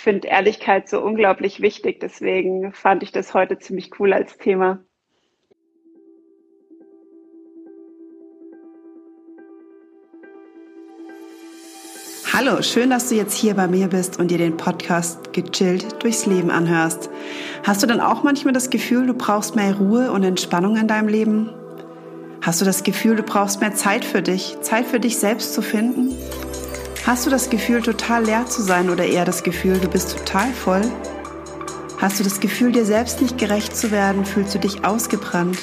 ich finde Ehrlichkeit so unglaublich wichtig. Deswegen fand ich das heute ziemlich cool als Thema. Hallo, schön, dass du jetzt hier bei mir bist und dir den Podcast gechillt durchs Leben anhörst. Hast du dann auch manchmal das Gefühl, du brauchst mehr Ruhe und Entspannung in deinem Leben? Hast du das Gefühl, du brauchst mehr Zeit für dich, Zeit für dich selbst zu finden? Hast du das Gefühl, total leer zu sein oder eher das Gefühl, du bist total voll? Hast du das Gefühl, dir selbst nicht gerecht zu werden? Fühlst du dich ausgebrannt?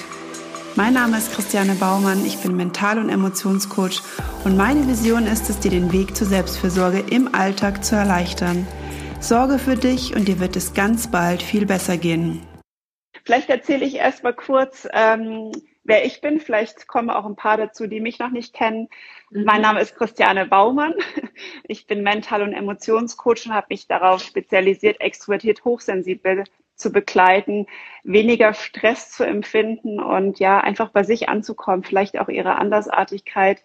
Mein Name ist Christiane Baumann, ich bin Mental- und Emotionscoach und meine Vision ist es, dir den Weg zur Selbstfürsorge im Alltag zu erleichtern. Sorge für dich und dir wird es ganz bald viel besser gehen. Vielleicht erzähle ich erst mal kurz, ähm, wer ich bin. Vielleicht kommen auch ein paar dazu, die mich noch nicht kennen. Mhm. Mein Name ist Christiane Baumann. Ich bin Mental- und Emotionscoach und habe mich darauf spezialisiert, extrovertiert, hochsensibel zu begleiten, weniger Stress zu empfinden und ja, einfach bei sich anzukommen, vielleicht auch ihre Andersartigkeit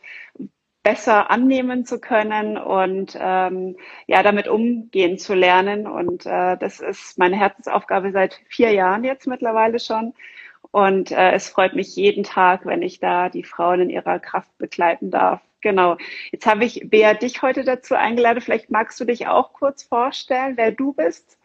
besser annehmen zu können und ähm, ja, damit umgehen zu lernen. Und äh, das ist meine Herzensaufgabe seit vier Jahren jetzt mittlerweile schon. Und äh, es freut mich jeden Tag, wenn ich da die Frauen in ihrer Kraft begleiten darf. Genau. Jetzt habe ich Bea dich heute dazu eingeladen. Vielleicht magst du dich auch kurz vorstellen, wer du bist.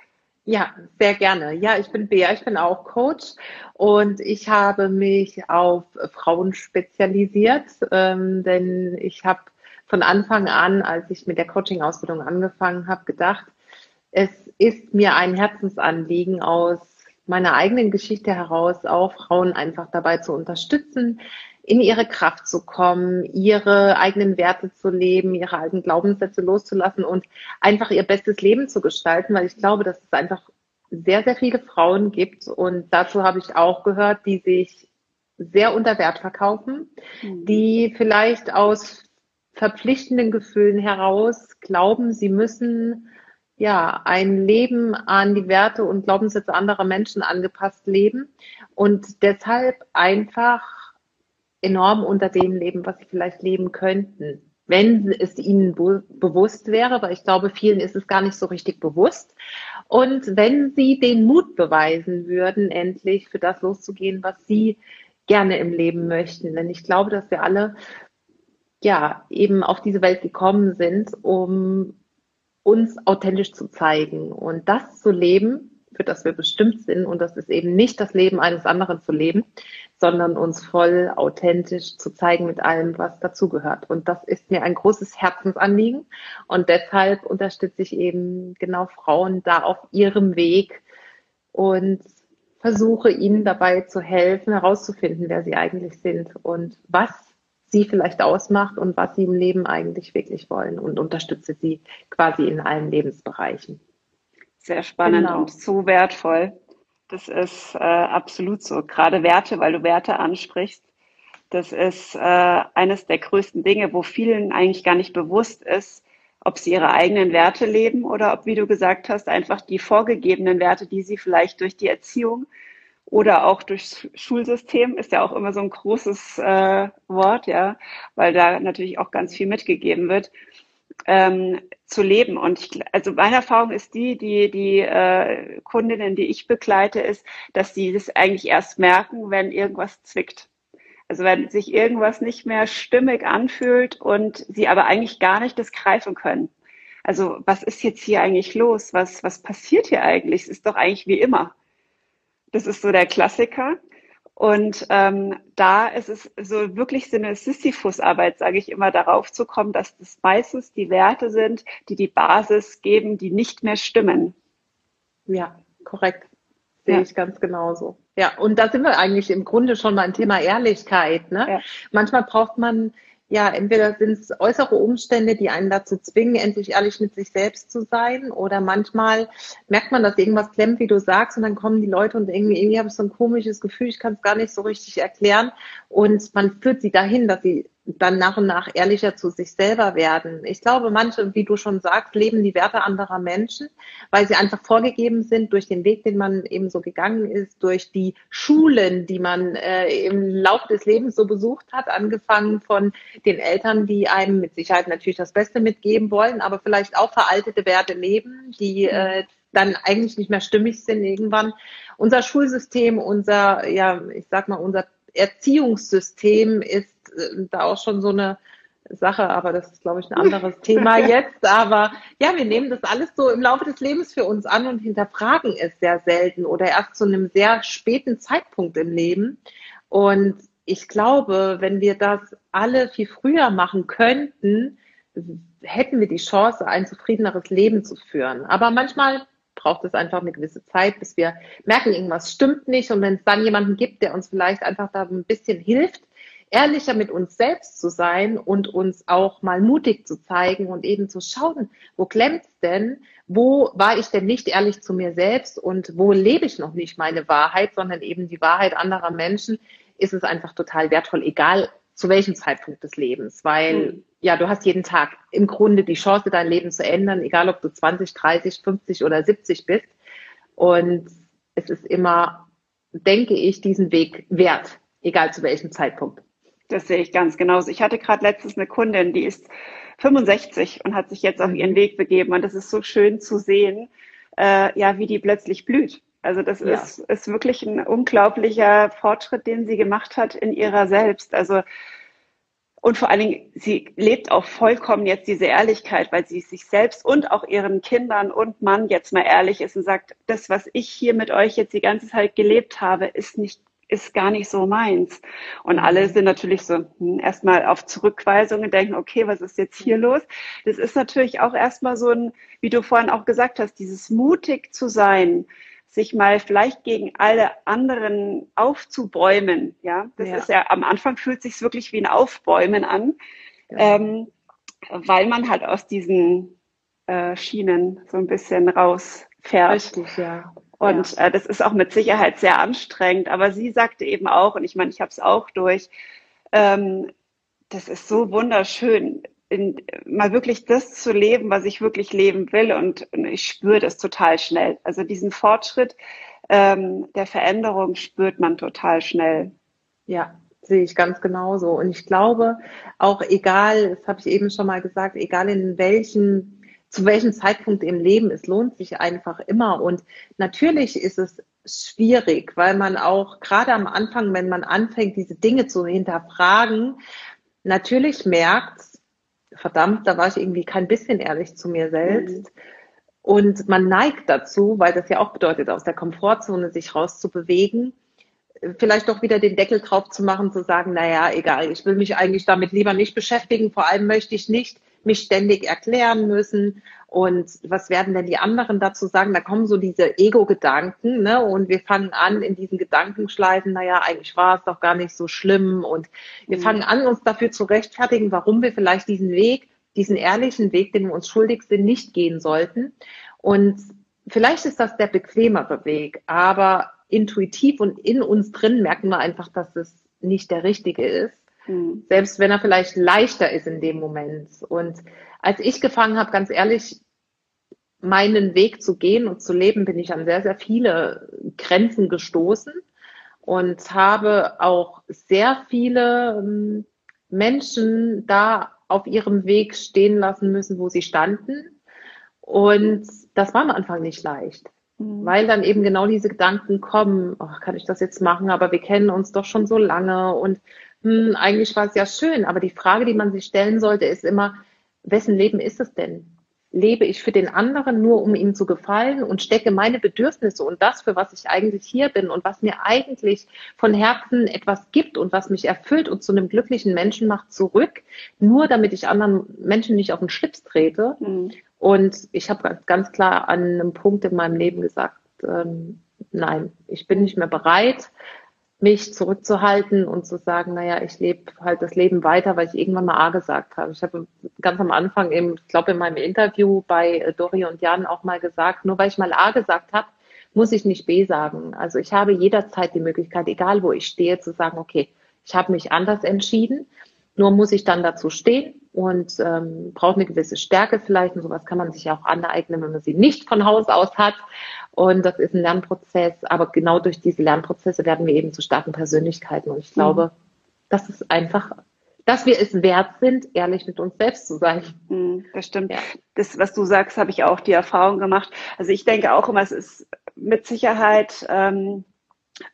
Ja, sehr gerne. Ja, ich bin Bea, ich bin auch Coach und ich habe mich auf Frauen spezialisiert, ähm, denn ich habe von Anfang an, als ich mit der Coaching-Ausbildung angefangen habe, gedacht, es ist mir ein Herzensanliegen aus meiner eigenen Geschichte heraus auch Frauen einfach dabei zu unterstützen, in ihre Kraft zu kommen, ihre eigenen Werte zu leben, ihre alten Glaubenssätze loszulassen und einfach ihr bestes Leben zu gestalten, weil ich glaube, dass es einfach sehr, sehr viele Frauen gibt und dazu habe ich auch gehört, die sich sehr unter Wert verkaufen, mhm. die vielleicht aus verpflichtenden Gefühlen heraus glauben, sie müssen ja, ein Leben an die Werte und Glaubenssätze anderer Menschen angepasst leben und deshalb einfach enorm unter dem leben, was sie vielleicht leben könnten, wenn es ihnen be bewusst wäre, weil ich glaube, vielen ist es gar nicht so richtig bewusst. Und wenn sie den Mut beweisen würden, endlich für das loszugehen, was sie gerne im Leben möchten. Denn ich glaube, dass wir alle ja eben auf diese Welt gekommen sind, um uns authentisch zu zeigen und das zu leben, für das wir bestimmt sind. Und das ist eben nicht das Leben eines anderen zu leben, sondern uns voll authentisch zu zeigen mit allem, was dazugehört. Und das ist mir ein großes Herzensanliegen. Und deshalb unterstütze ich eben genau Frauen da auf ihrem Weg und versuche ihnen dabei zu helfen, herauszufinden, wer sie eigentlich sind und was sie vielleicht ausmacht und was sie im Leben eigentlich wirklich wollen und unterstütze sie quasi in allen Lebensbereichen. Sehr spannend genau. und so wertvoll. Das ist äh, absolut so. Gerade Werte, weil du Werte ansprichst. Das ist äh, eines der größten Dinge, wo vielen eigentlich gar nicht bewusst ist, ob sie ihre eigenen Werte leben oder ob, wie du gesagt hast, einfach die vorgegebenen Werte, die sie vielleicht durch die Erziehung oder auch durchs Schulsystem ist ja auch immer so ein großes äh, Wort, ja, weil da natürlich auch ganz viel mitgegeben wird, ähm, zu leben. Und ich, also meine Erfahrung ist die, die die äh, Kundinnen, die ich begleite, ist, dass sie das eigentlich erst merken, wenn irgendwas zwickt. Also wenn sich irgendwas nicht mehr stimmig anfühlt und sie aber eigentlich gar nicht das greifen können. Also was ist jetzt hier eigentlich los? Was was passiert hier eigentlich? Es ist doch eigentlich wie immer. Das ist so der Klassiker. Und ähm, da ist es so wirklich so eine Sisyphus-Arbeit, sage ich immer, darauf zu kommen, dass das meistens die Werte sind, die die Basis geben, die nicht mehr stimmen. Ja, korrekt. Sehe ja. ich ganz genauso. Ja, und da sind wir eigentlich im Grunde schon mal ein Thema Ehrlichkeit. Ne? Ja. Manchmal braucht man ja, entweder sind es äußere Umstände, die einen dazu zwingen, endlich ehrlich mit sich selbst zu sein, oder manchmal merkt man, dass irgendwas klemmt, wie du sagst, und dann kommen die Leute und irgendwie, irgendwie habe ich so ein komisches Gefühl, ich kann es gar nicht so richtig erklären, und man führt sie dahin, dass sie dann nach und nach ehrlicher zu sich selber werden. Ich glaube, manche, wie du schon sagst, leben die Werte anderer Menschen, weil sie einfach vorgegeben sind durch den Weg, den man eben so gegangen ist, durch die Schulen, die man äh, im Laufe des Lebens so besucht hat, angefangen von den Eltern, die einem mit Sicherheit natürlich das Beste mitgeben wollen, aber vielleicht auch veraltete Werte leben, die äh, dann eigentlich nicht mehr stimmig sind irgendwann. Unser Schulsystem, unser, ja, ich sag mal, unser Erziehungssystem ist äh, da auch schon so eine Sache, aber das ist, glaube ich, ein anderes Thema jetzt. Aber ja, wir nehmen das alles so im Laufe des Lebens für uns an und hinterfragen es sehr selten oder erst zu einem sehr späten Zeitpunkt im Leben. Und ich glaube, wenn wir das alle viel früher machen könnten, hätten wir die Chance, ein zufriedeneres Leben zu führen. Aber manchmal braucht es einfach eine gewisse Zeit, bis wir merken, irgendwas stimmt nicht. Und wenn es dann jemanden gibt, der uns vielleicht einfach da ein bisschen hilft, ehrlicher mit uns selbst zu sein und uns auch mal mutig zu zeigen und eben zu schauen, wo klemmt's denn? Wo war ich denn nicht ehrlich zu mir selbst und wo lebe ich noch nicht meine Wahrheit, sondern eben die Wahrheit anderer Menschen, ist es einfach total wertvoll, egal zu welchem Zeitpunkt des Lebens, weil mhm. Ja, du hast jeden Tag im Grunde die Chance, dein Leben zu ändern, egal ob du 20, 30, 50 oder 70 bist. Und es ist immer, denke ich, diesen Weg wert, egal zu welchem Zeitpunkt. Das sehe ich ganz genauso. Ich hatte gerade letztens eine Kundin, die ist 65 und hat sich jetzt auf ihren Weg begeben. Und das ist so schön zu sehen, äh, ja, wie die plötzlich blüht. Also das ja. ist, ist wirklich ein unglaublicher Fortschritt, den sie gemacht hat in ihrer selbst. Also und vor allen Dingen, sie lebt auch vollkommen jetzt diese Ehrlichkeit, weil sie sich selbst und auch ihren Kindern und Mann jetzt mal ehrlich ist und sagt, das, was ich hier mit euch jetzt die ganze Zeit gelebt habe, ist nicht ist gar nicht so meins. Und alle sind natürlich so hm, erstmal auf Zurückweisung und denken, okay, was ist jetzt hier los? Das ist natürlich auch erstmal so ein, wie du vorhin auch gesagt hast, dieses mutig zu sein, sich mal vielleicht gegen alle anderen aufzubäumen. Ja, das ja. ist ja am Anfang fühlt sich wirklich wie ein Aufbäumen an, ja. ähm, weil man halt aus diesen äh, Schienen so ein bisschen rausfährt. Richtig, ja. Und ja. äh, das ist auch mit Sicherheit sehr anstrengend. Aber sie sagte eben auch, und ich meine, ich habe es auch durch, ähm, das ist so wunderschön, in, mal wirklich das zu leben, was ich wirklich leben will. Und, und ich spüre das total schnell. Also diesen Fortschritt ähm, der Veränderung spürt man total schnell. Ja, sehe ich ganz genauso. Und ich glaube, auch egal, das habe ich eben schon mal gesagt, egal in welchen zu welchem Zeitpunkt im Leben, es lohnt sich einfach immer. Und natürlich ist es schwierig, weil man auch gerade am Anfang, wenn man anfängt, diese Dinge zu hinterfragen, natürlich merkt, verdammt, da war ich irgendwie kein bisschen ehrlich zu mir selbst. Mhm. Und man neigt dazu, weil das ja auch bedeutet, aus der Komfortzone sich rauszubewegen, vielleicht doch wieder den Deckel drauf zu machen, zu sagen, naja, egal, ich will mich eigentlich damit lieber nicht beschäftigen. Vor allem möchte ich nicht mich ständig erklären müssen. Und was werden denn die anderen dazu sagen? Da kommen so diese Ego-Gedanken, ne? Und wir fangen an, in diesen Gedankenschleifen, naja, eigentlich war es doch gar nicht so schlimm. Und wir mhm. fangen an, uns dafür zu rechtfertigen, warum wir vielleicht diesen Weg, diesen ehrlichen Weg, den wir uns schuldig sind, nicht gehen sollten. Und vielleicht ist das der bequemere Weg, aber intuitiv und in uns drin merken wir einfach, dass es nicht der richtige ist. Mhm. Selbst wenn er vielleicht leichter ist in dem Moment. Und als ich gefangen habe, ganz ehrlich, meinen Weg zu gehen und zu leben, bin ich an sehr, sehr viele Grenzen gestoßen und habe auch sehr viele ähm, Menschen da auf ihrem Weg stehen lassen müssen, wo sie standen. Und das war am Anfang nicht leicht, mhm. weil dann eben genau diese Gedanken kommen, oh, kann ich das jetzt machen, aber wir kennen uns doch schon so lange und hm, eigentlich war es ja schön, aber die Frage, die man sich stellen sollte, ist immer, wessen Leben ist es denn? Lebe ich für den anderen nur, um ihm zu gefallen und stecke meine Bedürfnisse und das, für was ich eigentlich hier bin und was mir eigentlich von Herzen etwas gibt und was mich erfüllt und zu einem glücklichen Menschen macht, zurück, nur damit ich anderen Menschen nicht auf den Schlips trete. Mhm. Und ich habe ganz klar an einem Punkt in meinem Leben gesagt, ähm, nein, ich bin nicht mehr bereit, mich zurückzuhalten und zu sagen, naja, ich lebe halt das Leben weiter, weil ich irgendwann mal A gesagt habe. Ich habe ganz am Anfang, im, ich glaube in meinem Interview bei äh, Dori und Jan auch mal gesagt, nur weil ich mal A gesagt habe, muss ich nicht B sagen. Also ich habe jederzeit die Möglichkeit, egal wo ich stehe, zu sagen, okay, ich habe mich anders entschieden. Nur muss ich dann dazu stehen und ähm, braucht eine gewisse Stärke vielleicht. Und sowas kann man sich auch aneignen, wenn man sie nicht von Haus aus hat. Und das ist ein Lernprozess. Aber genau durch diese Lernprozesse werden wir eben zu starken Persönlichkeiten. Und ich glaube, mhm. das ist einfach dass wir es wert sind, ehrlich mit uns selbst zu sein. Mhm, das stimmt. Ja. Das, was du sagst, habe ich auch die Erfahrung gemacht. Also ich denke auch immer, es ist mit Sicherheit ähm,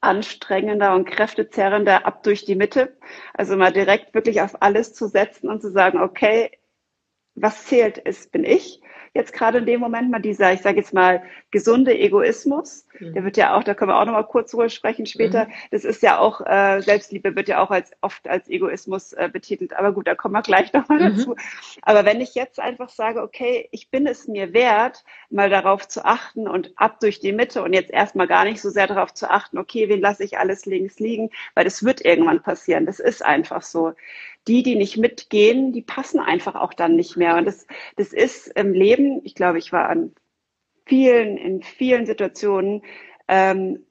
anstrengender und kräftezerrender ab durch die Mitte. Also mal direkt wirklich auf alles zu setzen und zu sagen, okay, was zählt ist, bin ich jetzt gerade in dem Moment mal dieser, ich sage jetzt mal, gesunde Egoismus. Mhm. Der wird ja auch, da können wir auch noch mal kurz drüber sprechen später. Mhm. Das ist ja auch, äh, Selbstliebe wird ja auch als oft als Egoismus äh, betitelt. Aber gut, da kommen wir gleich noch mal mhm. dazu. Aber wenn ich jetzt einfach sage, okay, ich bin es mir wert, mal darauf zu achten und ab durch die Mitte und jetzt erstmal gar nicht so sehr darauf zu achten, okay, wen lasse ich alles links liegen, weil das wird irgendwann passieren. Das ist einfach so die, die nicht mitgehen, die passen einfach auch dann nicht mehr. Und das, das ist im Leben, ich glaube, ich war an vielen, in vielen Situationen, ähm,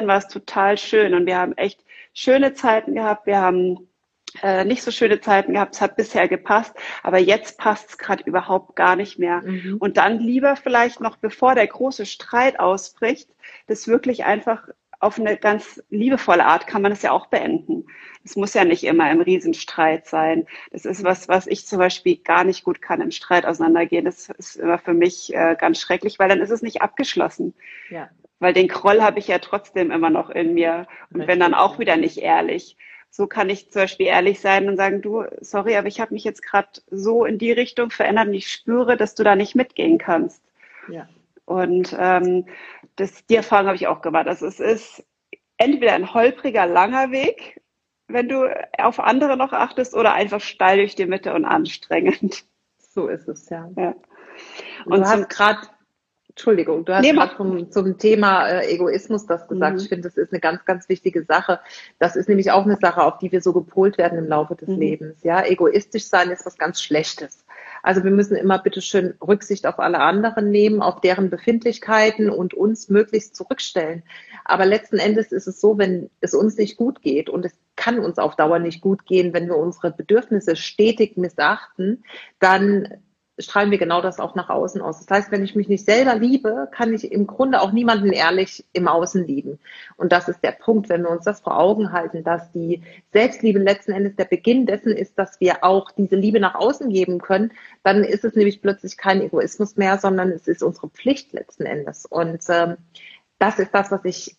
war es total schön und wir haben echt schöne Zeiten gehabt. Wir haben äh, nicht so schöne Zeiten gehabt. Es hat bisher gepasst, aber jetzt passt es gerade überhaupt gar nicht mehr. Mhm. Und dann lieber vielleicht noch, bevor der große Streit ausbricht, das wirklich einfach auf eine ganz liebevolle Art kann man es ja auch beenden. Es muss ja nicht immer im Riesenstreit sein. Das ist was, was ich zum Beispiel gar nicht gut kann im Streit auseinandergehen. Das ist immer für mich äh, ganz schrecklich, weil dann ist es nicht abgeschlossen. Ja. Weil den Kroll habe ich ja trotzdem immer noch in mir und bin dann auch wieder nicht ehrlich. So kann ich zum Beispiel ehrlich sein und sagen, du, sorry, aber ich habe mich jetzt gerade so in die Richtung verändert und ich spüre, dass du da nicht mitgehen kannst. Ja. Und ähm, das, die Erfahrung habe ich auch gemacht. Also es ist entweder ein holpriger, langer Weg, wenn du auf andere noch achtest, oder einfach steil durch die Mitte und anstrengend. So ist es, ja. ja. Und du hast gerade Entschuldigung, du hast nee, gerade zum, zum Thema äh, Egoismus das gesagt. Mhm. Ich finde, das ist eine ganz, ganz wichtige Sache. Das ist nämlich auch eine Sache, auf die wir so gepolt werden im Laufe des mhm. Lebens. Ja, egoistisch sein ist was ganz Schlechtes. Also wir müssen immer bitte schön Rücksicht auf alle anderen nehmen, auf deren Befindlichkeiten und uns möglichst zurückstellen. Aber letzten Endes ist es so, wenn es uns nicht gut geht und es kann uns auf Dauer nicht gut gehen, wenn wir unsere Bedürfnisse stetig missachten, dann strahlen wir genau das auch nach außen aus. Das heißt, wenn ich mich nicht selber liebe, kann ich im Grunde auch niemanden ehrlich im Außen lieben. Und das ist der Punkt, wenn wir uns das vor Augen halten, dass die Selbstliebe letzten Endes der Beginn dessen ist, dass wir auch diese Liebe nach außen geben können, dann ist es nämlich plötzlich kein Egoismus mehr, sondern es ist unsere Pflicht letzten Endes. Und ähm, das ist das, was ich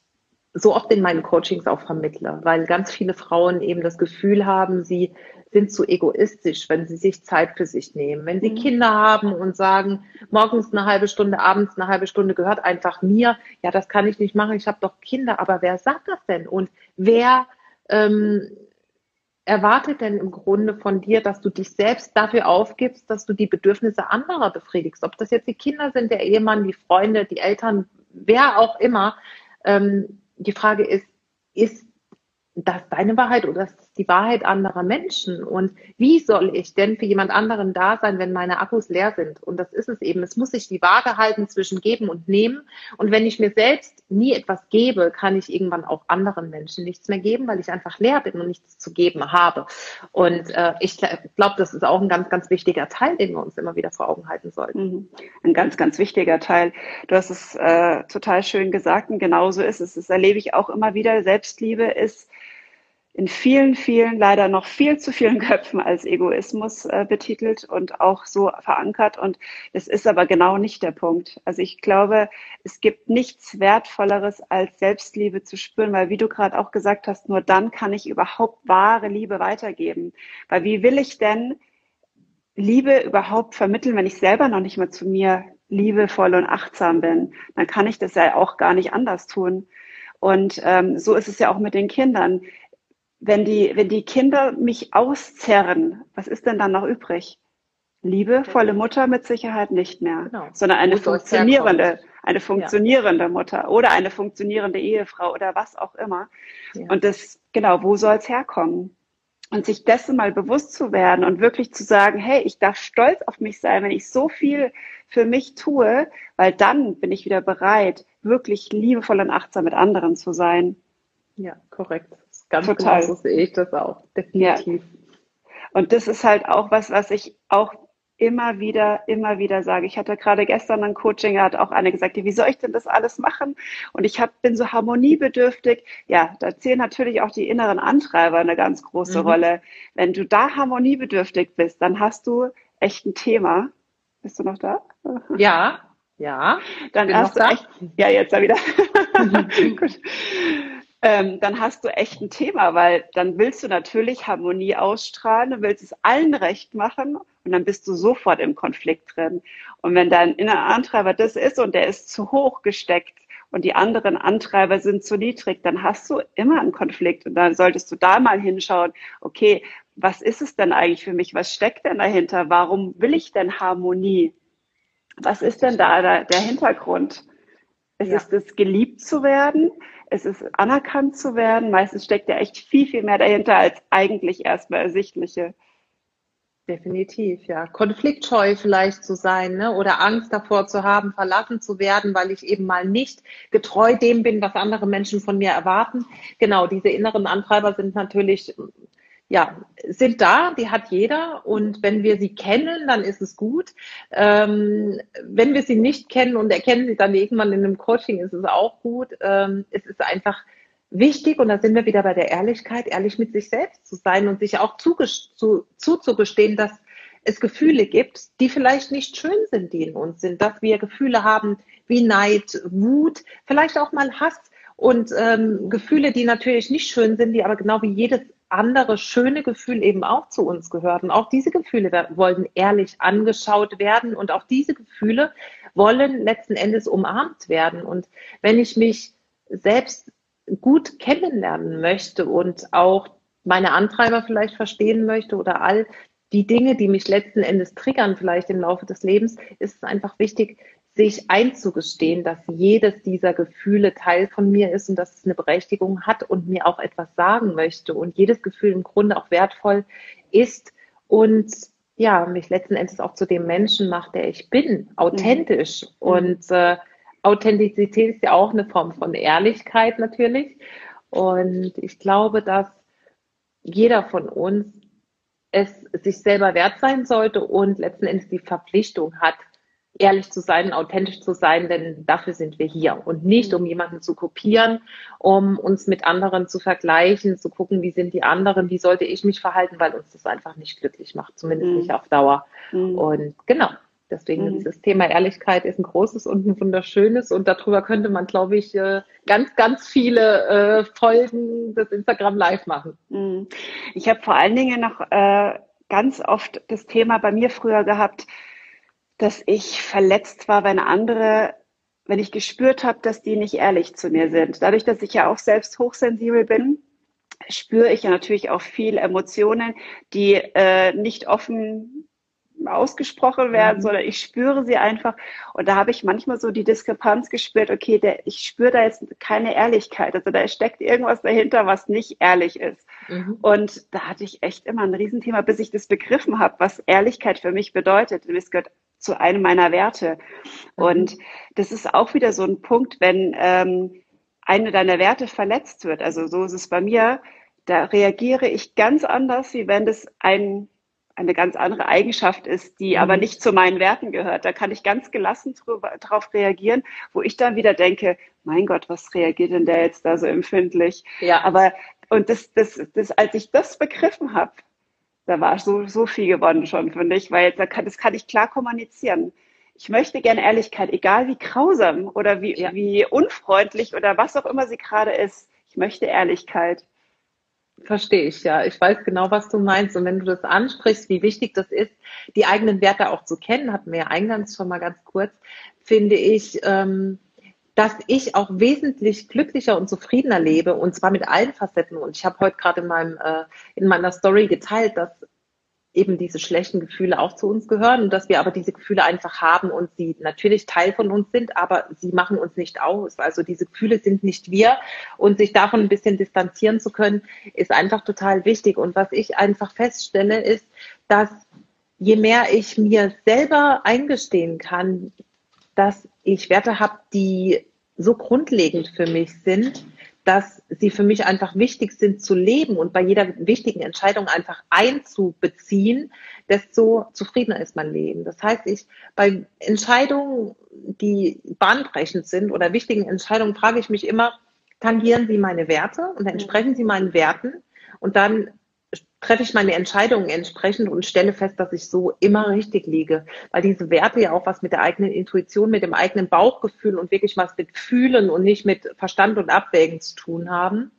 so oft in meinen Coachings auch vermittle, weil ganz viele Frauen eben das Gefühl haben, sie sind zu egoistisch, wenn sie sich Zeit für sich nehmen. Wenn sie mhm. Kinder haben und sagen, morgens eine halbe Stunde, abends eine halbe Stunde gehört einfach mir, ja, das kann ich nicht machen, ich habe doch Kinder, aber wer sagt das denn? Und wer ähm, erwartet denn im Grunde von dir, dass du dich selbst dafür aufgibst, dass du die Bedürfnisse anderer befriedigst? Ob das jetzt die Kinder sind, der Ehemann, die Freunde, die Eltern, wer auch immer. Ähm, die Frage ist, ist das deine Wahrheit oder ist das die Wahrheit anderer Menschen? Und wie soll ich denn für jemand anderen da sein, wenn meine Akkus leer sind? Und das ist es eben. Es muss sich die Waage halten zwischen geben und nehmen. Und wenn ich mir selbst nie etwas gebe, kann ich irgendwann auch anderen Menschen nichts mehr geben, weil ich einfach leer bin und nichts zu geben habe. Und äh, ich glaube, das ist auch ein ganz, ganz wichtiger Teil, den wir uns immer wieder vor Augen halten sollten. Mhm. Ein ganz, ganz wichtiger Teil. Du hast es äh, total schön gesagt und genauso ist es. Das erlebe ich auch immer wieder. Selbstliebe ist in vielen, vielen, leider noch viel zu vielen Köpfen als Egoismus äh, betitelt und auch so verankert. Und das ist aber genau nicht der Punkt. Also ich glaube, es gibt nichts Wertvolleres als Selbstliebe zu spüren, weil wie du gerade auch gesagt hast, nur dann kann ich überhaupt wahre Liebe weitergeben. Weil wie will ich denn Liebe überhaupt vermitteln, wenn ich selber noch nicht mal zu mir liebevoll und achtsam bin? Dann kann ich das ja auch gar nicht anders tun. Und ähm, so ist es ja auch mit den Kindern wenn die, wenn die Kinder mich auszerren, was ist denn dann noch übrig? Liebevolle Mutter mit Sicherheit nicht mehr, genau. sondern eine funktionierende, eine funktionierende ja. Mutter oder eine funktionierende Ehefrau oder was auch immer. Ja. Und das, genau, wo soll es herkommen? Und sich dessen mal bewusst zu werden und wirklich zu sagen, hey, ich darf stolz auf mich sein, wenn ich so viel für mich tue, weil dann bin ich wieder bereit, wirklich liebevoll und achtsam mit anderen zu sein. Ja, korrekt Ganz Total. genau so sehe ich das auch, definitiv. Ja. Und das ist halt auch was, was ich auch immer wieder, immer wieder sage. Ich hatte gerade gestern ein Coaching, da hat auch eine gesagt, wie soll ich denn das alles machen? Und ich hab, bin so harmoniebedürftig. Ja, da zählen natürlich auch die inneren Antreiber eine ganz große mhm. Rolle. Wenn du da harmoniebedürftig bist, dann hast du echt ein Thema. Bist du noch da? Ja, ja. Dann hast du echt, ja, jetzt da wieder. Gut ähm, dann hast du echt ein Thema, weil dann willst du natürlich Harmonie ausstrahlen, du willst es allen recht machen und dann bist du sofort im Konflikt drin. Und wenn dein innerer Antreiber das ist und der ist zu hoch gesteckt und die anderen Antreiber sind zu niedrig, dann hast du immer einen Konflikt und dann solltest du da mal hinschauen, okay, was ist es denn eigentlich für mich? Was steckt denn dahinter? Warum will ich denn Harmonie? Was ist denn da der Hintergrund? Es ja. ist es, geliebt zu werden es ist anerkannt zu werden. Meistens steckt ja echt viel, viel mehr dahinter als eigentlich erstmal ersichtliche. Definitiv, ja. Konfliktscheu vielleicht zu sein, ne? Oder Angst davor zu haben, verlassen zu werden, weil ich eben mal nicht getreu dem bin, was andere Menschen von mir erwarten. Genau, diese inneren Antreiber sind natürlich ja, sind da, die hat jeder und wenn wir sie kennen, dann ist es gut. Ähm, wenn wir sie nicht kennen und erkennen sie dann irgendwann in einem Coaching, ist es auch gut. Ähm, es ist einfach wichtig und da sind wir wieder bei der Ehrlichkeit, ehrlich mit sich selbst zu sein und sich auch zu, zuzugestehen, dass es Gefühle gibt, die vielleicht nicht schön sind, die in uns sind, dass wir Gefühle haben wie Neid, Wut, vielleicht auch mal Hass und ähm, Gefühle, die natürlich nicht schön sind, die aber genau wie jedes andere schöne Gefühl eben auch zu uns gehört. Und auch diese Gefühle wollen ehrlich angeschaut werden und auch diese Gefühle wollen letzten Endes umarmt werden. Und wenn ich mich selbst gut kennenlernen möchte und auch meine Antreiber vielleicht verstehen möchte oder all die Dinge, die mich letzten Endes triggern, vielleicht im Laufe des Lebens, ist es einfach wichtig, sich einzugestehen, dass jedes dieser Gefühle Teil von mir ist und dass es eine Berechtigung hat und mir auch etwas sagen möchte und jedes Gefühl im Grunde auch wertvoll ist und ja, mich letzten Endes auch zu dem Menschen macht, der ich bin, authentisch. Mhm. Und äh, Authentizität ist ja auch eine Form von Ehrlichkeit natürlich. Und ich glaube, dass jeder von uns es sich selber wert sein sollte und letzten Endes die Verpflichtung hat, ehrlich zu sein, authentisch zu sein, denn dafür sind wir hier und nicht, um jemanden zu kopieren, um uns mit anderen zu vergleichen, zu gucken, wie sind die anderen, wie sollte ich mich verhalten, weil uns das einfach nicht glücklich macht, zumindest mhm. nicht auf Dauer. Mhm. Und genau, deswegen mhm. dieses Thema Ehrlichkeit ist ein großes und ein wunderschönes und darüber könnte man, glaube ich, äh, ganz, ganz viele äh, Folgen des Instagram Live machen. Mhm. Ich habe vor allen Dingen noch äh, ganz oft das Thema bei mir früher gehabt, dass ich verletzt war, wenn andere, wenn ich gespürt habe, dass die nicht ehrlich zu mir sind. Dadurch, dass ich ja auch selbst hochsensibel bin, spüre ich ja natürlich auch viel Emotionen, die äh, nicht offen ausgesprochen werden, mhm. sondern ich spüre sie einfach. Und da habe ich manchmal so die Diskrepanz gespürt, okay, der, ich spüre da jetzt keine Ehrlichkeit. Also da steckt irgendwas dahinter, was nicht ehrlich ist. Mhm. Und da hatte ich echt immer ein Riesenthema, bis ich das begriffen habe, was Ehrlichkeit für mich bedeutet. Es gehört zu einem meiner Werte. Mhm. Und das ist auch wieder so ein Punkt, wenn ähm, eine deiner Werte verletzt wird. Also so ist es bei mir. Da reagiere ich ganz anders, wie wenn das ein eine ganz andere Eigenschaft ist, die mhm. aber nicht zu meinen Werten gehört. Da kann ich ganz gelassen drauf reagieren, wo ich dann wieder denke, mein Gott, was reagiert denn der jetzt da so empfindlich? Ja. Aber und das, das, das, als ich das begriffen habe, da war so, so viel gewonnen schon, finde ich, weil da kann, das kann ich klar kommunizieren. Ich möchte gerne Ehrlichkeit, egal wie grausam oder wie, ja. wie unfreundlich oder was auch immer sie gerade ist. Ich möchte Ehrlichkeit. Verstehe ich, ja. Ich weiß genau, was du meinst. Und wenn du das ansprichst, wie wichtig das ist, die eigenen Werte auch zu kennen, hatten wir ja eingangs schon mal ganz kurz, finde ich, ähm, dass ich auch wesentlich glücklicher und zufriedener lebe und zwar mit allen Facetten. Und ich habe heute gerade in äh, in meiner Story geteilt, dass eben diese schlechten Gefühle auch zu uns gehören und dass wir aber diese Gefühle einfach haben und sie natürlich Teil von uns sind, aber sie machen uns nicht aus. Also diese Gefühle sind nicht wir und sich davon ein bisschen distanzieren zu können, ist einfach total wichtig. Und was ich einfach feststelle, ist, dass je mehr ich mir selber eingestehen kann, dass ich Werte habe, die so grundlegend für mich sind, dass sie für mich einfach wichtig sind zu leben und bei jeder wichtigen Entscheidung einfach einzubeziehen, desto zufriedener ist mein Leben. Das heißt, ich bei Entscheidungen, die bahnbrechend sind oder wichtigen Entscheidungen, frage ich mich immer, tangieren sie meine Werte und entsprechen sie meinen Werten? Und dann treffe ich meine Entscheidungen entsprechend und stelle fest, dass ich so immer richtig liege. Weil diese Werte ja auch was mit der eigenen Intuition, mit dem eigenen Bauchgefühl und wirklich was mit Fühlen und nicht mit Verstand und Abwägen zu tun haben.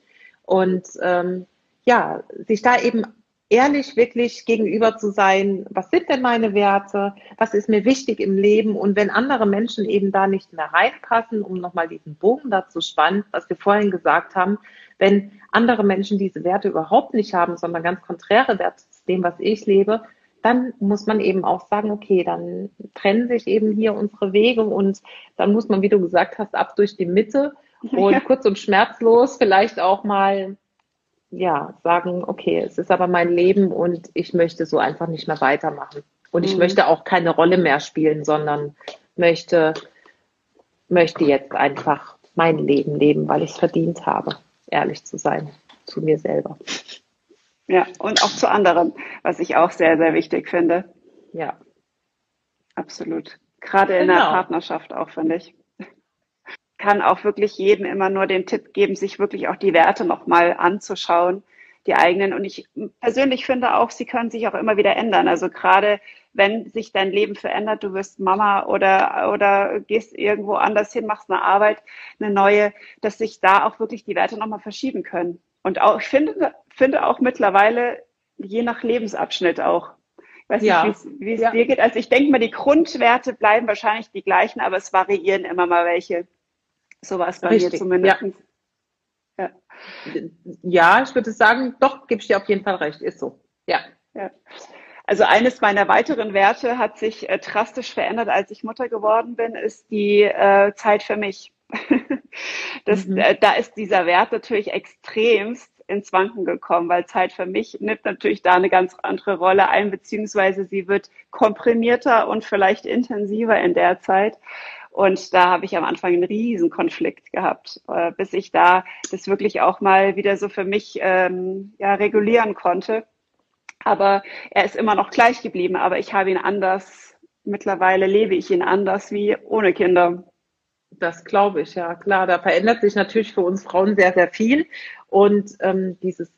Und ähm, ja, sich da eben ehrlich wirklich gegenüber zu sein, was sind denn meine Werte, was ist mir wichtig im Leben und wenn andere Menschen eben da nicht mehr reinpassen, um nochmal diesen Bogen dazu spannen, was wir vorhin gesagt haben, wenn andere Menschen diese Werte überhaupt nicht haben, sondern ganz konträre Werte zu dem, was ich lebe, dann muss man eben auch sagen, okay, dann trennen sich eben hier unsere Wege und dann muss man, wie du gesagt hast, ab durch die Mitte und ja. kurz und schmerzlos vielleicht auch mal ja, sagen, okay, es ist aber mein Leben und ich möchte so einfach nicht mehr weitermachen. Und ich mhm. möchte auch keine Rolle mehr spielen, sondern möchte, möchte jetzt einfach mein Leben leben, weil ich es verdient habe, ehrlich zu sein zu mir selber. Ja, und auch zu anderen, was ich auch sehr, sehr wichtig finde. Ja. Absolut. Gerade in genau. der Partnerschaft auch, finde ich kann auch wirklich jedem immer nur den Tipp geben, sich wirklich auch die Werte nochmal anzuschauen, die eigenen. Und ich persönlich finde auch, sie können sich auch immer wieder ändern. Also gerade wenn sich dein Leben verändert, du wirst Mama oder, oder gehst irgendwo anders hin, machst eine Arbeit, eine neue, dass sich da auch wirklich die Werte nochmal verschieben können. Und auch, ich finde, finde auch mittlerweile, je nach Lebensabschnitt auch. Ich weiß ja. nicht, wie es ja. dir geht. Also ich denke mal, die Grundwerte bleiben wahrscheinlich die gleichen, aber es variieren immer mal welche. So war es bei Richtig, mir zumindest. Ja. Ja. ja, ich würde sagen, doch, gebe ich dir auf jeden Fall recht, ist so. Ja. ja. Also eines meiner weiteren Werte hat sich äh, drastisch verändert, als ich Mutter geworden bin, ist die äh, Zeit für mich. das, mhm. äh, da ist dieser Wert natürlich extremst ins Wanken gekommen, weil Zeit für mich nimmt natürlich da eine ganz andere Rolle ein, beziehungsweise sie wird komprimierter und vielleicht intensiver in der Zeit. Und da habe ich am Anfang einen riesen Konflikt gehabt, äh, bis ich da das wirklich auch mal wieder so für mich ähm, ja, regulieren konnte. Aber er ist immer noch gleich geblieben, aber ich habe ihn anders, mittlerweile lebe ich ihn anders wie ohne Kinder. Das glaube ich, ja klar. Da verändert sich natürlich für uns Frauen sehr, sehr viel. Und ähm, dieses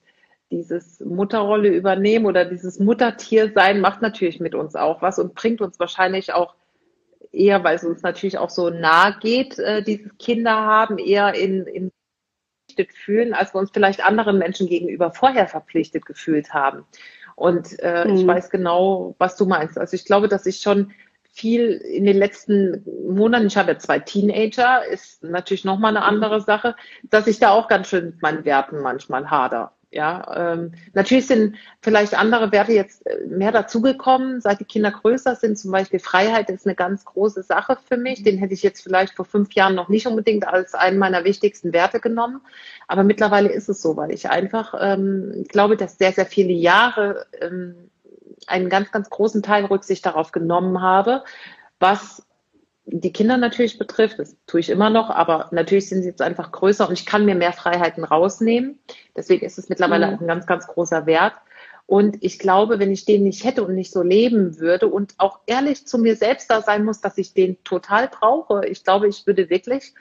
dieses Mutterrolle übernehmen oder dieses Muttertier sein macht natürlich mit uns auch was und bringt uns wahrscheinlich auch eher, weil es uns natürlich auch so nahe geht, äh, dieses Kinder haben, eher in, in verpflichtet fühlen, als wir uns vielleicht anderen Menschen gegenüber vorher verpflichtet gefühlt haben. Und äh, mhm. ich weiß genau, was du meinst. Also ich glaube, dass ich schon viel in den letzten Monaten, ich habe ja zwei Teenager, ist natürlich nochmal eine andere Sache, dass ich da auch ganz schön mit meinen Werten manchmal hader. Ja, ähm, natürlich sind vielleicht andere Werte jetzt äh, mehr dazugekommen, seit die Kinder größer sind. Zum Beispiel Freiheit ist eine ganz große Sache für mich. Den hätte ich jetzt vielleicht vor fünf Jahren noch nicht unbedingt als einen meiner wichtigsten Werte genommen. Aber mittlerweile ist es so, weil ich einfach ähm, glaube, dass sehr, sehr viele Jahre ähm, einen ganz, ganz großen Teil Rücksicht darauf genommen habe, was die Kinder natürlich betrifft, das tue ich immer noch, aber natürlich sind sie jetzt einfach größer und ich kann mir mehr Freiheiten rausnehmen. Deswegen ist es mittlerweile mhm. auch ein ganz, ganz großer Wert. Und ich glaube, wenn ich den nicht hätte und nicht so leben würde und auch ehrlich zu mir selbst da sein muss, dass ich den total brauche, ich glaube, ich würde wirklich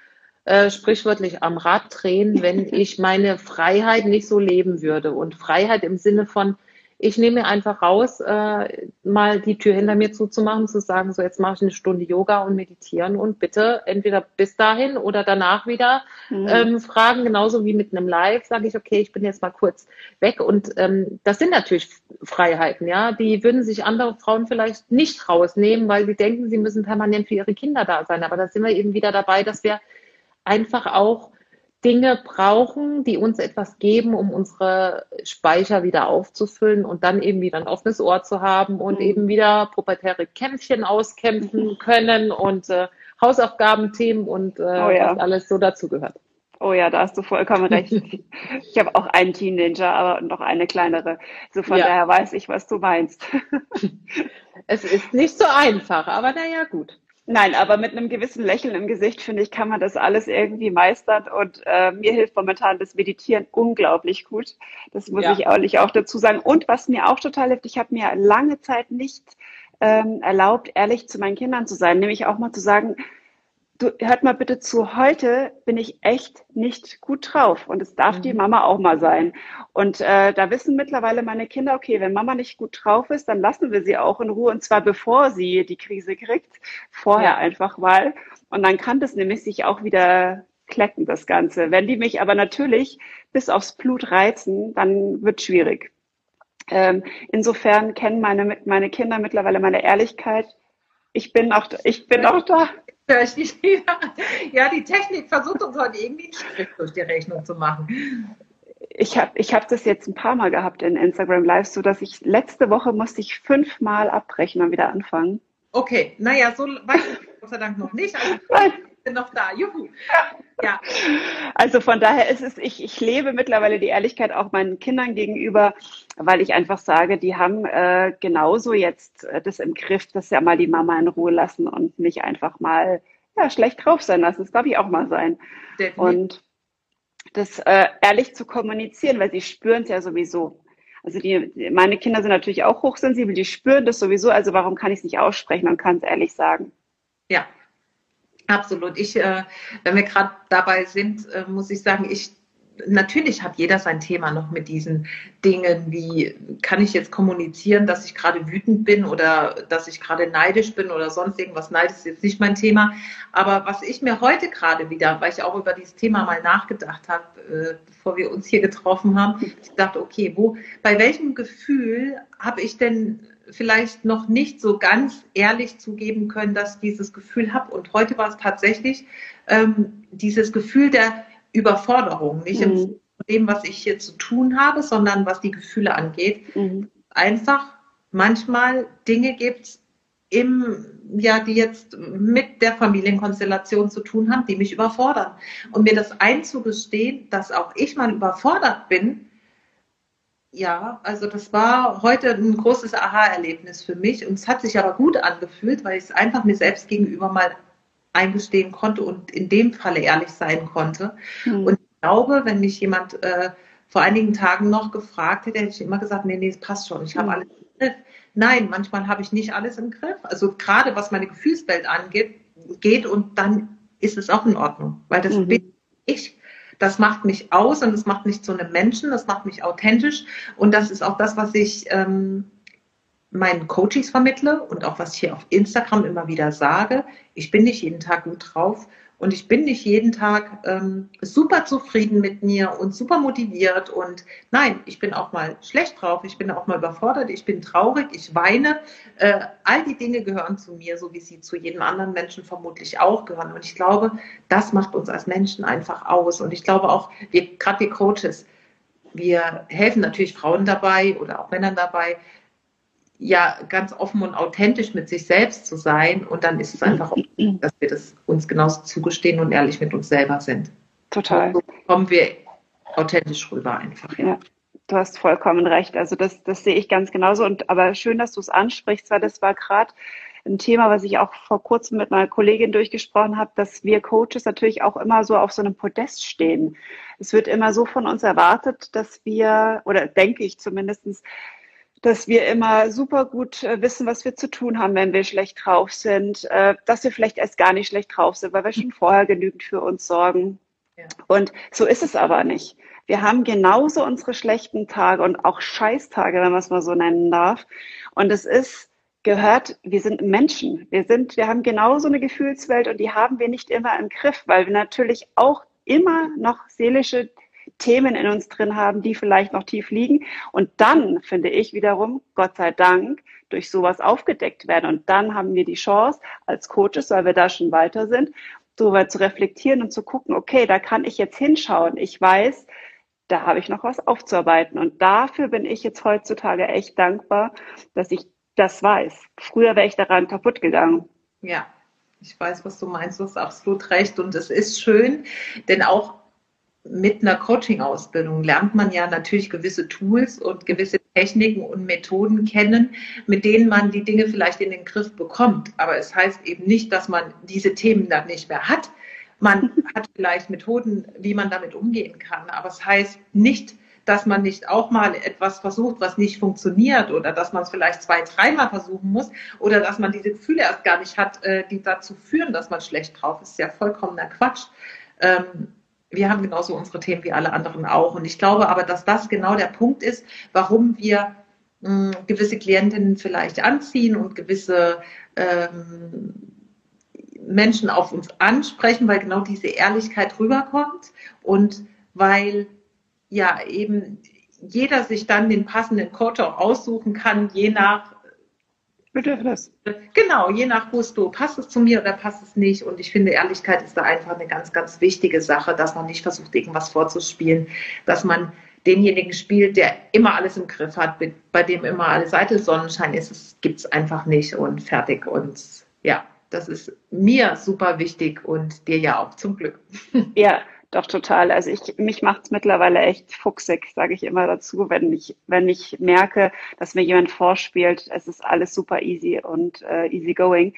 äh, sprichwörtlich am Rad drehen, wenn ich meine Freiheit nicht so leben würde. Und Freiheit im Sinne von, ich nehme mir einfach raus, äh, mal die Tür hinter mir zuzumachen, zu sagen, so jetzt mache ich eine Stunde Yoga und meditieren und bitte entweder bis dahin oder danach wieder mhm. ähm, fragen, genauso wie mit einem Live, sage ich, okay, ich bin jetzt mal kurz weg. Und ähm, das sind natürlich Freiheiten, ja. Die würden sich andere Frauen vielleicht nicht rausnehmen, weil sie denken, sie müssen permanent für ihre Kinder da sein. Aber da sind wir eben wieder dabei, dass wir einfach auch Dinge brauchen, die uns etwas geben, um unsere Speicher wieder aufzufüllen und dann eben wieder ein offenes Ohr zu haben und mhm. eben wieder pubertäre Kämpfchen auskämpfen können und äh, Hausaufgabenthemen und äh, oh ja. was alles so dazugehört. Oh ja, da hast du vollkommen recht. ich habe auch einen Teenager, aber noch eine kleinere. So von ja. daher weiß ich, was du meinst. es ist nicht so einfach, aber naja, gut. Nein, aber mit einem gewissen Lächeln im Gesicht, finde ich, kann man das alles irgendwie meistern. Und äh, mir hilft momentan das Meditieren unglaublich gut. Das muss ja. ich ehrlich auch dazu sagen. Und was mir auch total hilft, ich habe mir lange Zeit nicht ähm, erlaubt, ehrlich zu meinen Kindern zu sein, nämlich auch mal zu sagen, du hört mal bitte zu, heute bin ich echt nicht gut drauf und es darf mhm. die Mama auch mal sein. Und äh, da wissen mittlerweile meine Kinder, okay, wenn Mama nicht gut drauf ist, dann lassen wir sie auch in Ruhe und zwar bevor sie die Krise kriegt, vorher ja. einfach mal. Und dann kann das nämlich sich auch wieder klecken, das Ganze. Wenn die mich aber natürlich bis aufs Blut reizen, dann wird schwierig. Ähm, insofern kennen meine, meine Kinder mittlerweile meine Ehrlichkeit. Ich bin auch, ich bin auch da. Ja, die Technik versucht uns heute irgendwie einen Strich durch die Rechnung zu machen. Ich habe ich hab das jetzt ein paar Mal gehabt in Instagram Live, so dass ich letzte Woche musste ich fünfmal abbrechen und wieder anfangen. Okay, naja, so weit Gott sei Dank noch nicht. Also, bin noch da. Juhu. Ja. Also von daher ist es, ich, ich lebe mittlerweile die Ehrlichkeit auch meinen Kindern gegenüber, weil ich einfach sage, die haben äh, genauso jetzt äh, das im Griff, dass sie ja mal die Mama in Ruhe lassen und nicht einfach mal ja, schlecht drauf sein lassen. Das darf ich auch mal sein. Definitiv. Und das äh, ehrlich zu kommunizieren, weil sie spüren es ja sowieso. Also die, meine Kinder sind natürlich auch hochsensibel, die spüren das sowieso, also warum kann ich es nicht aussprechen und kann es ehrlich sagen? Ja, Absolut. Ich, äh, wenn wir gerade dabei sind, äh, muss ich sagen, ich natürlich hat jeder sein Thema noch mit diesen Dingen, wie kann ich jetzt kommunizieren, dass ich gerade wütend bin oder dass ich gerade neidisch bin oder sonst irgendwas. Neid ist jetzt nicht mein Thema. Aber was ich mir heute gerade wieder, weil ich auch über dieses Thema mal nachgedacht habe, äh, bevor wir uns hier getroffen haben, ich dachte, okay, wo, bei welchem Gefühl habe ich denn vielleicht noch nicht so ganz ehrlich zugeben können, dass ich dieses Gefühl habe. Und heute war es tatsächlich ähm, dieses Gefühl der Überforderung, nicht mhm. in dem, was ich hier zu tun habe, sondern was die Gefühle angeht. Mhm. Einfach manchmal Dinge gibt im, ja, die jetzt mit der Familienkonstellation zu tun haben, die mich überfordern. Und mir das einzugestehen, dass auch ich mal überfordert bin, ja, also das war heute ein großes Aha-Erlebnis für mich und es hat sich aber gut angefühlt, weil ich es einfach mir selbst gegenüber mal eingestehen konnte und in dem Falle ehrlich sein konnte. Mhm. Und ich glaube, wenn mich jemand äh, vor einigen Tagen noch gefragt hätte, hätte ich immer gesagt, nee, nee, es passt schon, ich habe mhm. alles im Griff. Nein, manchmal habe ich nicht alles im Griff. Also gerade was meine Gefühlswelt angeht, geht und dann ist es auch in Ordnung, weil das mhm. bin ich. Das macht mich aus und das macht mich zu einem Menschen, das macht mich authentisch und das ist auch das, was ich ähm, meinen Coaches vermittle und auch was ich hier auf Instagram immer wieder sage. Ich bin nicht jeden Tag gut drauf und ich bin nicht jeden Tag ähm, super zufrieden mit mir und super motiviert. Und nein, ich bin auch mal schlecht drauf, ich bin auch mal überfordert, ich bin traurig, ich weine. Äh, all die Dinge gehören zu mir, so wie sie zu jedem anderen Menschen vermutlich auch gehören. Und ich glaube, das macht uns als Menschen einfach aus. Und ich glaube auch, gerade wir Coaches, wir helfen natürlich Frauen dabei oder auch Männern dabei, ja ganz offen und authentisch mit sich selbst zu sein. Und dann ist es einfach, dass wir das uns genauso zugestehen und ehrlich mit uns selber sind. Total. So kommen wir authentisch rüber einfach. Ja. ja. Du hast vollkommen recht. Also das, das sehe ich ganz genauso. Und aber schön, dass du es ansprichst, weil das war gerade ein Thema, was ich auch vor kurzem mit meiner Kollegin durchgesprochen habe, dass wir Coaches natürlich auch immer so auf so einem Podest stehen. Es wird immer so von uns erwartet, dass wir, oder denke ich zumindestens dass wir immer super gut äh, wissen, was wir zu tun haben, wenn wir schlecht drauf sind, äh, dass wir vielleicht erst gar nicht schlecht drauf sind, weil wir schon vorher genügend für uns sorgen. Ja. Und so ist es aber nicht. Wir haben genauso unsere schlechten Tage und auch Scheißtage, wenn man es mal so nennen darf. Und es ist gehört, wir sind Menschen. Wir sind, wir haben genauso eine Gefühlswelt und die haben wir nicht immer im Griff, weil wir natürlich auch immer noch seelische Themen in uns drin haben, die vielleicht noch tief liegen. Und dann finde ich wiederum, Gott sei Dank, durch sowas aufgedeckt werden. Und dann haben wir die Chance als Coaches, weil wir da schon weiter sind, weit zu reflektieren und zu gucken, okay, da kann ich jetzt hinschauen. Ich weiß, da habe ich noch was aufzuarbeiten. Und dafür bin ich jetzt heutzutage echt dankbar, dass ich das weiß. Früher wäre ich daran kaputt gegangen. Ja, ich weiß, was du meinst, du hast absolut recht. Und es ist schön, denn auch mit einer Coaching-Ausbildung lernt man ja natürlich gewisse Tools und gewisse Techniken und Methoden kennen, mit denen man die Dinge vielleicht in den Griff bekommt. Aber es heißt eben nicht, dass man diese Themen dann nicht mehr hat. Man hat vielleicht Methoden, wie man damit umgehen kann. Aber es heißt nicht, dass man nicht auch mal etwas versucht, was nicht funktioniert oder dass man es vielleicht zwei, dreimal versuchen muss oder dass man diese Gefühle erst gar nicht hat, äh, die dazu führen, dass man schlecht drauf ist. Das ist ja vollkommener Quatsch. Wir haben genauso unsere Themen wie alle anderen auch. Und ich glaube aber, dass das genau der Punkt ist, warum wir mh, hm, gewisse Klientinnen vielleicht anziehen und gewisse ähm, Menschen auf uns ansprechen, weil genau diese Ehrlichkeit rüberkommt und weil ja eben jeder sich dann den passenden Coach auch aussuchen kann, je nach Bedürfnis. Genau, je nach Gusto. Passt es zu mir oder passt es nicht? Und ich finde, Ehrlichkeit ist da einfach eine ganz, ganz wichtige Sache, dass man nicht versucht, irgendwas vorzuspielen, dass man denjenigen spielt, der immer alles im Griff hat, bei dem immer alle Seite Sonnenschein ist. Das gibt es einfach nicht und fertig. Und ja, das ist mir super wichtig und dir ja auch zum Glück. Ja, doch total. Also ich mich macht's mittlerweile echt fuchsig, sage ich immer dazu, wenn ich wenn ich merke, dass mir jemand vorspielt, es ist alles super easy und äh, easy going.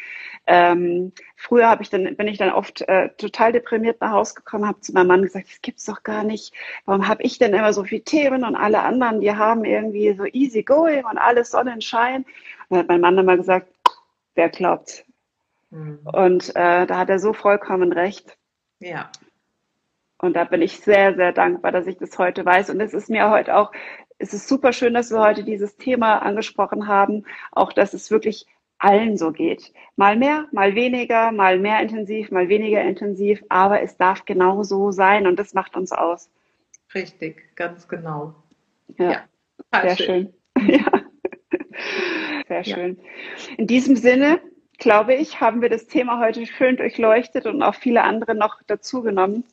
Ähm, früher habe ich dann bin ich dann oft äh, total deprimiert nach Hause gekommen, habe zu meinem Mann gesagt, das gibt's doch gar nicht. Warum habe ich denn immer so viel Themen und alle anderen, die haben irgendwie so easy going und alles Sonnenschein? Und dann hat mein Mann immer gesagt, wer glaubt? Mhm. Und äh, da hat er so vollkommen recht. Ja. Und da bin ich sehr, sehr dankbar, dass ich das heute weiß. Und es ist mir heute auch, es ist super schön, dass wir heute dieses Thema angesprochen haben, auch dass es wirklich allen so geht. Mal mehr, mal weniger, mal mehr intensiv, mal weniger intensiv, aber es darf genau so sein und das macht uns aus. Richtig, ganz genau. Ja, ja sehr schön. schön. ja. Sehr schön. In diesem Sinne, glaube ich, haben wir das Thema heute schön durchleuchtet und auch viele andere noch dazugenommen.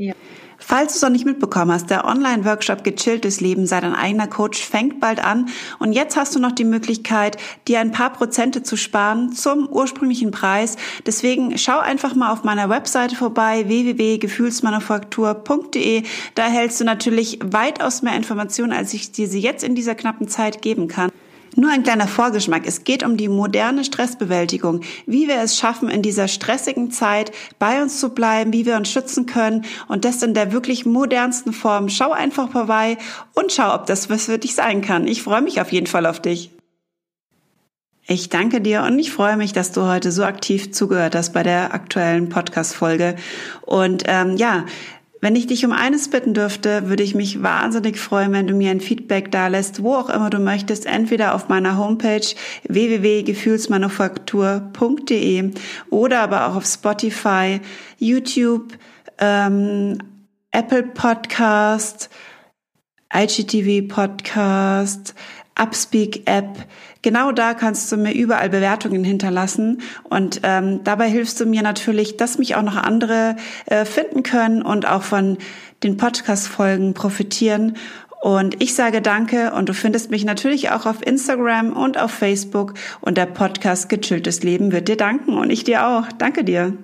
Ja. Falls du es noch nicht mitbekommen hast, der Online-Workshop Gechilltes Leben sei dein eigener Coach fängt bald an und jetzt hast du noch die Möglichkeit, dir ein paar Prozente zu sparen zum ursprünglichen Preis. Deswegen schau einfach mal auf meiner Webseite vorbei www.gefühlsmanufaktur.de. Da erhältst du natürlich weitaus mehr Informationen, als ich dir sie jetzt in dieser knappen Zeit geben kann. Nur ein kleiner Vorgeschmack. Es geht um die moderne Stressbewältigung, wie wir es schaffen, in dieser stressigen Zeit bei uns zu bleiben, wie wir uns schützen können und das in der wirklich modernsten Form. Schau einfach vorbei und schau, ob das was für dich sein kann. Ich freue mich auf jeden Fall auf dich. Ich danke dir und ich freue mich, dass du heute so aktiv zugehört hast bei der aktuellen Podcast-Folge. Und ähm, ja, wenn ich dich um eines bitten dürfte, würde ich mich wahnsinnig freuen, wenn du mir ein Feedback da lässt, wo auch immer du möchtest, entweder auf meiner Homepage www.gefühlsmanufaktur.de oder aber auch auf Spotify, YouTube, ähm, Apple Podcast, IGTV Podcast, Upspeak App. Genau da kannst du mir überall Bewertungen hinterlassen und ähm, dabei hilfst du mir natürlich, dass mich auch noch andere äh, finden können und auch von den Podcast-Folgen profitieren. Und ich sage danke und du findest mich natürlich auch auf Instagram und auf Facebook und der Podcast Gechilltes Leben wird dir danken und ich dir auch. Danke dir.